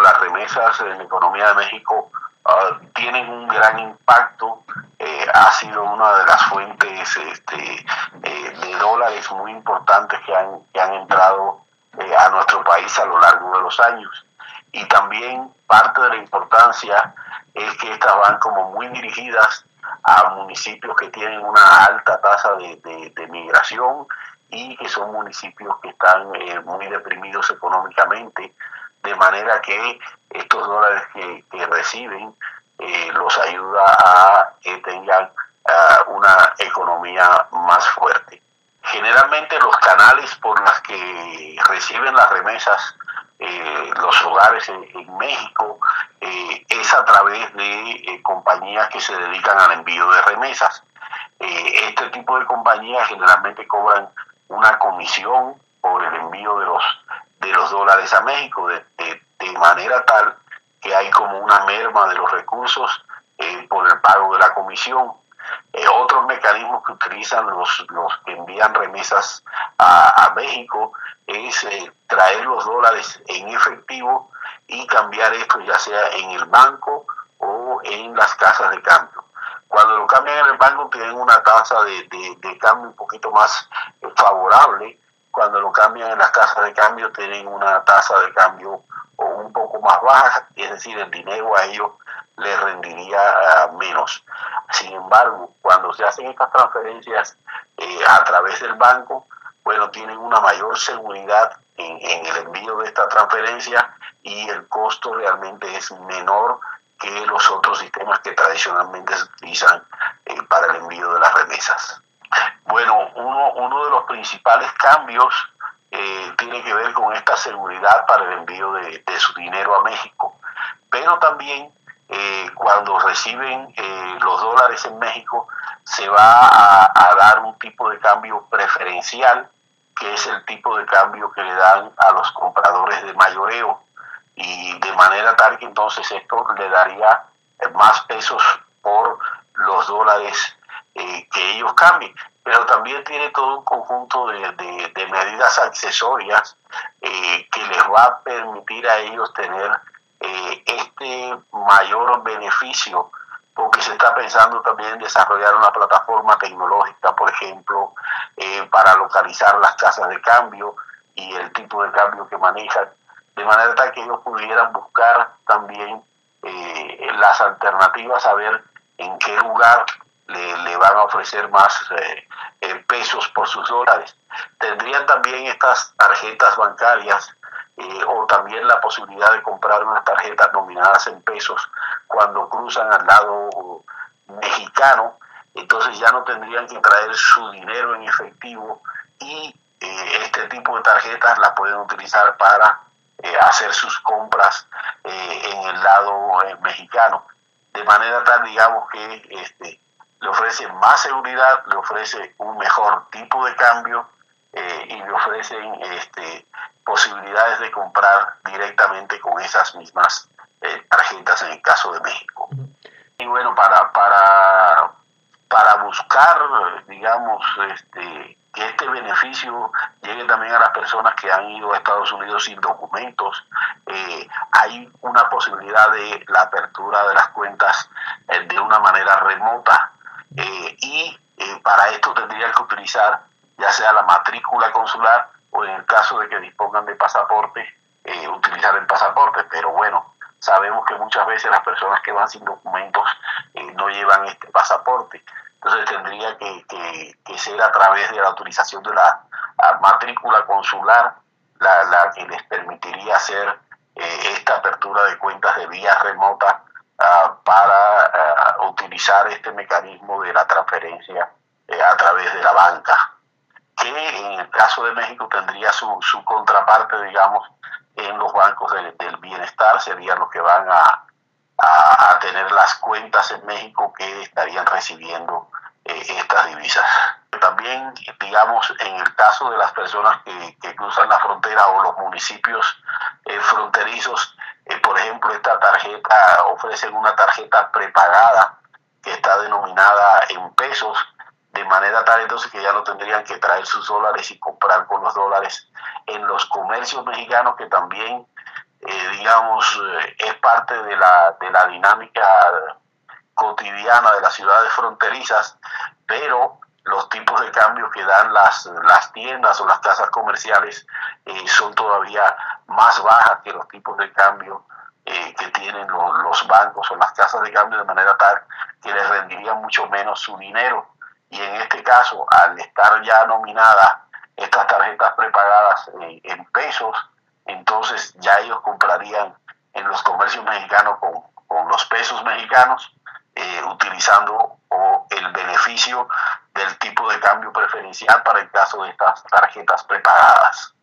las remesas en la economía de México ah, tienen un gran impacto. Eh, ha sido una de las fuentes este, eh, de dólares muy importantes que han, que han entrado a nuestro país a lo largo de los años. Y también parte de la importancia es que estas van como muy dirigidas a municipios que tienen una alta tasa de, migración y que son municipios que están eh, muy deprimidos económicamente, de manera que estos dólares que, reciben eh, los ayuda a que tengan una economía más fuerte. Generalmente los canales por los que reciben las remesas eh, los hogares en, México eh, es a través de eh, compañías que se dedican al envío de remesas. este tipo de compañías generalmente cobran una comisión por el envío de los de los dólares a México de, de manera tal que hay como una merma de los recursos por el pago de la comisión eh, otros mecanismos que utilizan los, los que envían remesas a, México es eh, traer los dólares en efectivo y cambiar esto ya sea en el banco o en las casas de cambio. Cuando lo cambian en el banco tienen una tasa de, de, cambio un poquito más eh, favorable. Cuando lo cambian en las casas de cambio tienen una tasa de cambio un poco más baja, es decir, el dinero a ellos les rendiría ah, menos. Sin embargo, cuando se hacen estas transferencias eh, a través del banco, bueno, tienen una mayor seguridad en, el envío de esta transferencia y el costo realmente es menor que los otros sistemas que tradicionalmente se utilizan eh, para el envío de las remesas. Uno, uno de los principales cambios eh, tiene que ver con esta seguridad para el envío de, su dinero a México, pero también eh, cuando reciben eh, los dólares en México, se va a, dar un tipo de cambio preferencial, que es el tipo de cambio que le dan a los compradores de mayoreo. Y de manera tal que entonces esto le daría más pesos por los dólares que ellos cambien. Pero también tiene todo un conjunto de, de medidas accesorias que les va a permitir a ellos tener eh, este mayor beneficio, porque se está pensando también en desarrollar una plataforma tecnológica, por ejemplo, eh, para localizar las casas de cambio y el tipo de cambio que manejan, de manera tal que ellos pudieran buscar también eh, las alternativas a ver en qué lugar le, le van a ofrecer más pesos por sus dólares. Tendrían también estas tarjetas bancarias eh, o también la posibilidad de comprar unas tarjetas nominadas en pesos cuando cruzan al lado mexicano, entonces ya no tendrían que traer su dinero en efectivo y eh, este tipo de tarjetas las pueden utilizar para eh, hacer sus compras en el lado mexicano. De manera tal, digamos que este, le ofrece más seguridad, le ofrece un mejor tipo de cambio y le ofrecen este, posibilidades de comprar directamente con esas mismas eh, tarjetas en el caso de México. Y bueno, para, para, para buscar, digamos, este, que este beneficio llegue también a las personas que han ido a Estados Unidos sin documentos, eh, hay una posibilidad de la apertura de las cuentas eh, de una manera remota y para esto tendría que utilizar ya sea la matrícula consular o en el caso de que dispongan de pasaporte, eh, utilizar el pasaporte. Pero bueno, sabemos que muchas veces las personas que van sin documentos eh, no llevan este pasaporte. Entonces tendría que, que, ser a través de la autorización de la matrícula consular la, la, que les permitiría hacer eh, esta apertura de cuentas de vía remota ah, para utilizar este mecanismo de la transferencia a través de la banca que en el caso de México tendría su, su contraparte, digamos, en los bancos del bienestar, serían los que van a, a, tener las cuentas en México que estarían recibiendo eh, estas divisas. También, digamos, en el caso de las personas que, que cruzan la frontera o los municipios eh, fronterizos, eh, por ejemplo, esta tarjeta ofrecen una tarjeta prepagada que está denominada en pesos de manera tal entonces que ya no tendrían que traer sus dólares y comprar con los dólares en los comercios mexicanos que también, eh, digamos, eh, es parte de la, de la dinámica cotidiana de las ciudades fronterizas, pero los tipos de cambio que dan las, las tiendas o las casas comerciales eh, son todavía más bajas que los tipos de cambio que tienen los, los, bancos o las casas de cambio de manera tal que les rendiría mucho menos su dinero. Y en este caso, al estar ya nominadas estas tarjetas prepagadas en pesos, entonces ya ellos comprarían en los comercios mexicanos con, con los pesos mexicanos, eh, utilizando el beneficio del tipo de cambio preferencial para el caso de estas tarjetas prepagadas.